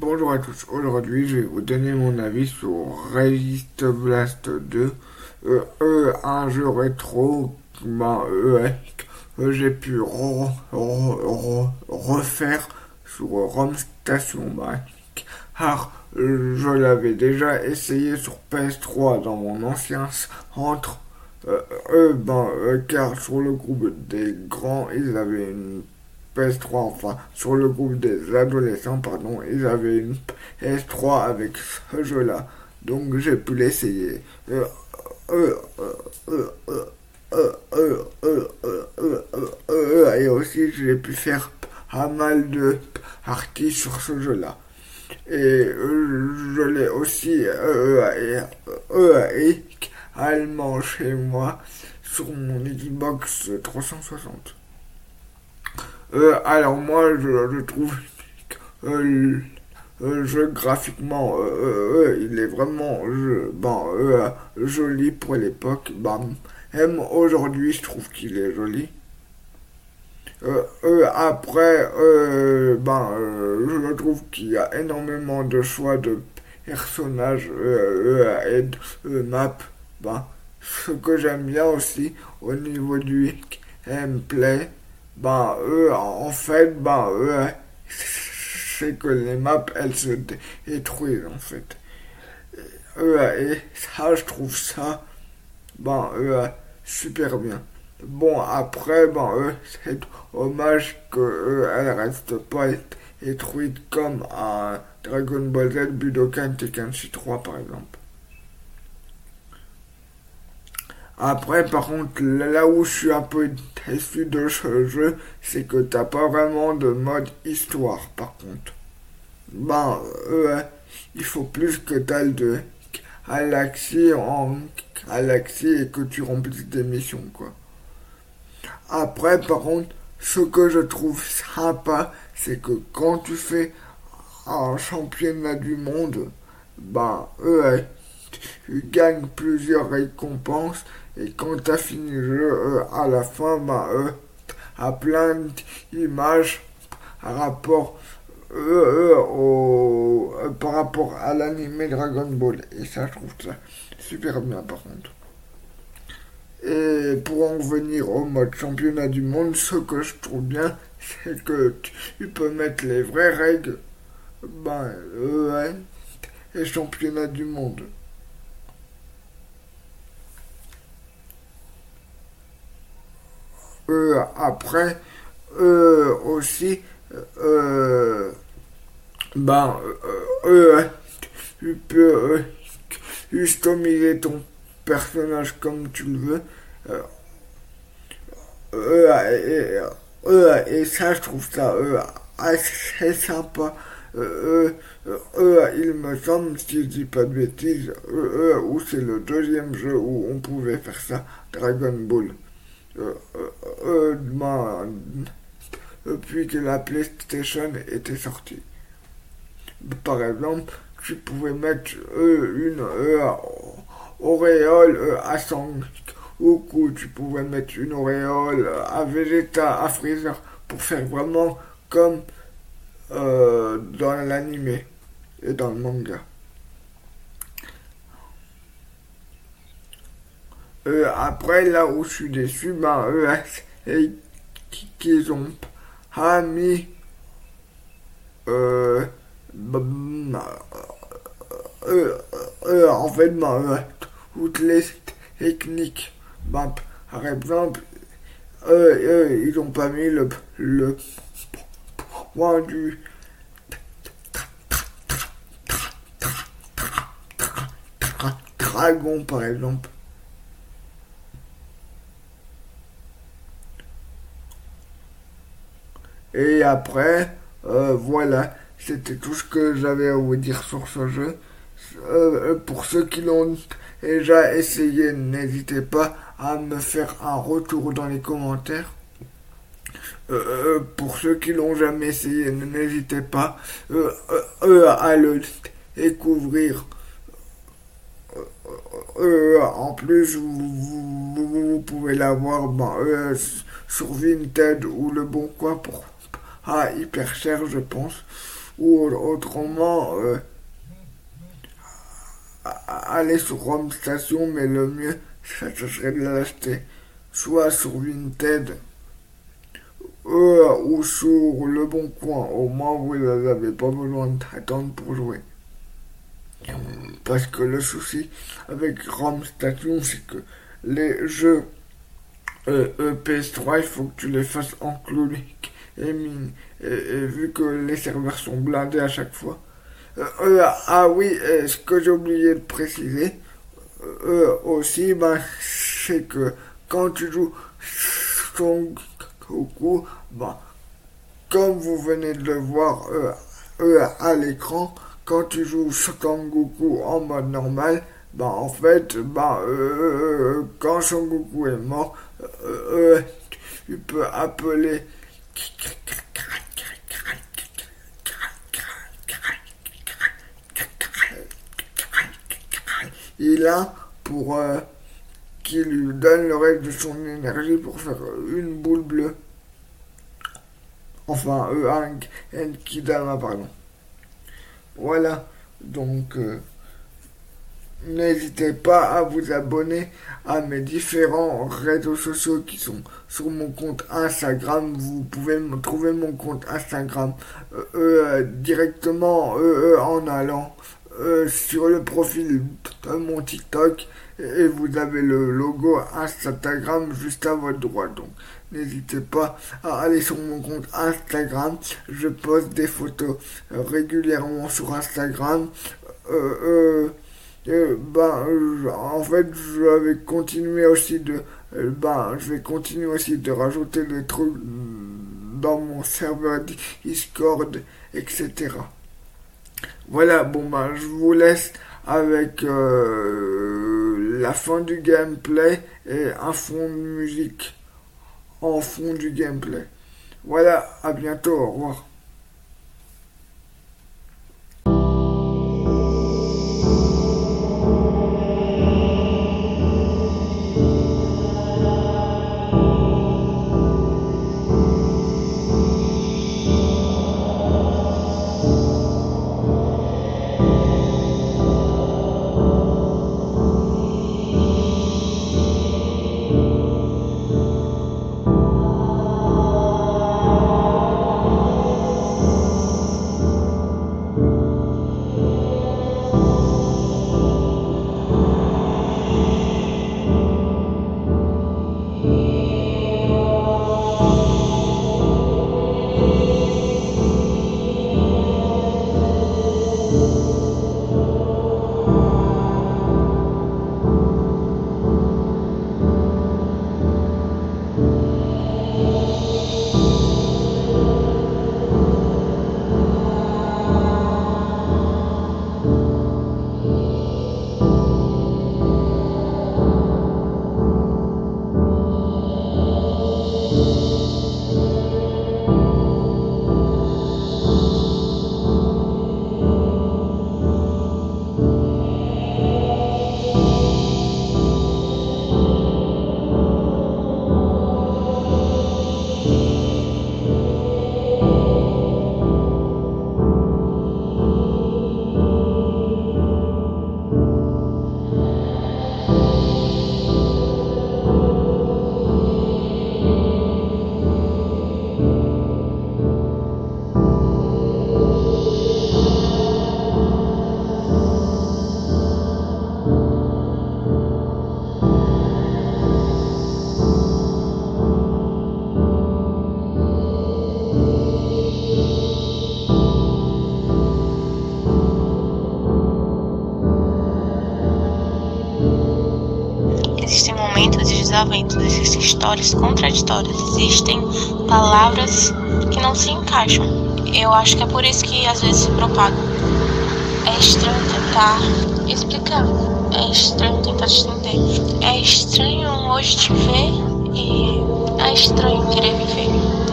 Bonjour à tous, aujourd'hui je vais vous donner mon avis sur Resist Blast 2, euh, euh, un jeu rétro ben, euh, que j'ai pu refaire sur Rome Station car je l'avais déjà essayé sur PS3 dans mon ancien centre, ben, car sur le groupe des grands ils avaient une PS3, enfin, sur le groupe des adolescents, pardon, ils avaient une PS3 avec ce jeu-là. Donc j'ai pu l'essayer. Et aussi j'ai pu faire pas mal de parties sur ce jeu-là. Et je l'ai aussi allemand chez moi sur mon Xbox 360. Euh, alors moi, je, trouve que euh, le jeu graphiquement, euh, il est vraiment joli pour l'époque. même aujourd'hui, je trouve qu'il est joli. après, ben, je trouve qu'il y a énormément de choix de personnages et de maps. Ce que j'aime bien aussi au niveau du gameplay, ben eux, en fait, ben eux, c'est que les maps, elles se détruisent, en fait. et ça, je trouve ça, ben eux, super bien. Bon, après, ben eux, c'est dommage que eux, elles restent pas détruites comme un Dragon Ball Z, Budokan Tenkaichi 3, par exemple. Après, par contre, là où je suis un peu déçu de ce jeu, c'est que t'as pas vraiment de mode histoire, par contre. Ben, euh, il faut plus que t'as de galaxie en galaxie et que tu remplisses des missions, quoi. Après, par contre, ce que je trouve sympa, c'est que quand tu fais un championnat du monde, ben, euh, tu gagnes plusieurs récompenses et quand tu as fini le jeu, euh, à la fin, bah, euh, à plein d'images par rapport, euh, au, par rapport à l'anime Dragon Ball. Et ça, je trouve ça super bien par contre. Et pour en venir au mode championnat du monde, ce que je trouve bien, c'est que tu peux mettre les vraies règles. Ben, ouais, et championnat du monde. Euh, après, euh, aussi, euh, ben, tu peux customiser ton personnage comme tu le veux. et, ça, je trouve ça assez sympa. il me semble, si je dis pas de bêtises, où c'est le deuxième jeu où on pouvait faire ça, Dragon Ball. Euh, euh, euh, depuis que la PlayStation était sortie. Par exemple, tu pouvais mettre une auréole à sang ou tu pouvais mettre une auréole à Vegeta, à Freezer pour faire vraiment comme dans l'anime et dans le manga. Euh, après, là où je suis déçu, ben, eux, qu'ils ont mis euh, ben, euh, euh, en fait, ben, toutes les techniques. Ben, par exemple, eux, ils ont pas mis le, le point du dragon, par exemple. Et après, euh, voilà, c'était tout ce que j'avais à vous dire sur ce jeu. Euh, pour ceux qui l'ont déjà essayé, n'hésitez pas à me faire un retour dans les commentaires. Euh, pour ceux qui l'ont jamais essayé, n'hésitez pas à le découvrir. en plus, vous, pouvez l'avoir ben, sur Vinted ou Le Bon Coin pour ah, hyper cher, je pense. ou autrement euh, aller sur Home Station, mais le mieux, ça, serait de l'acheter soit sur Vinted euh, ou sur Le Bon Coin. Au moins, vous n'avez pas besoin d'attendre pour jouer. Parce que le souci avec Rome Station, c'est que les jeux euh, PS3, il faut que tu les fasses en clonique et mine. Et, vu que les serveurs sont blindés à chaque fois. Euh, euh, ah oui, ce que j'ai oublié de préciser aussi, ben, c'est que quand tu joues Son Goku, ben, comme vous venez de le voir à l'écran, quand tu joues Son Goku en mode normal, bah en fait, euh, quand Son Goku est mort, euh, tu peux appeler il a pour euh, qu'il lui donne le reste de son énergie pour faire une boule bleue. Enfin, euh, un Kidama, pardon. Voilà, donc... Euh, N'hésitez pas à vous abonner à mes différents réseaux sociaux qui sont sur mon compte Instagram. Vous pouvez trouver mon compte Instagram euh, euh, directement euh, en allant sur le profil de mon TikTok et vous avez le logo Instagram juste à votre droite. Donc n'hésitez pas à aller sur mon compte Instagram. Je poste des photos régulièrement sur Instagram. Ben, en fait, je vais continuer aussi de, ben, je vais continuer aussi de rajouter des trucs dans mon serveur Discord, etc. Voilà, bon ben, je vous laisse avec euh, la fin du gameplay et un fond de musique en fond du gameplay. Voilà, à bientôt, au revoir. Desaventos, existem histórias contraditórias, existem palavras que não se encaixam. Eu acho que é por isso que às vezes se propagam. É estranho tentar explicar, é estranho tentar te entender. É estranho hoje te ver e é estranho querer viver.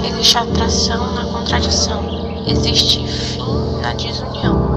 Existe atração na contradição, existe fim na desunião.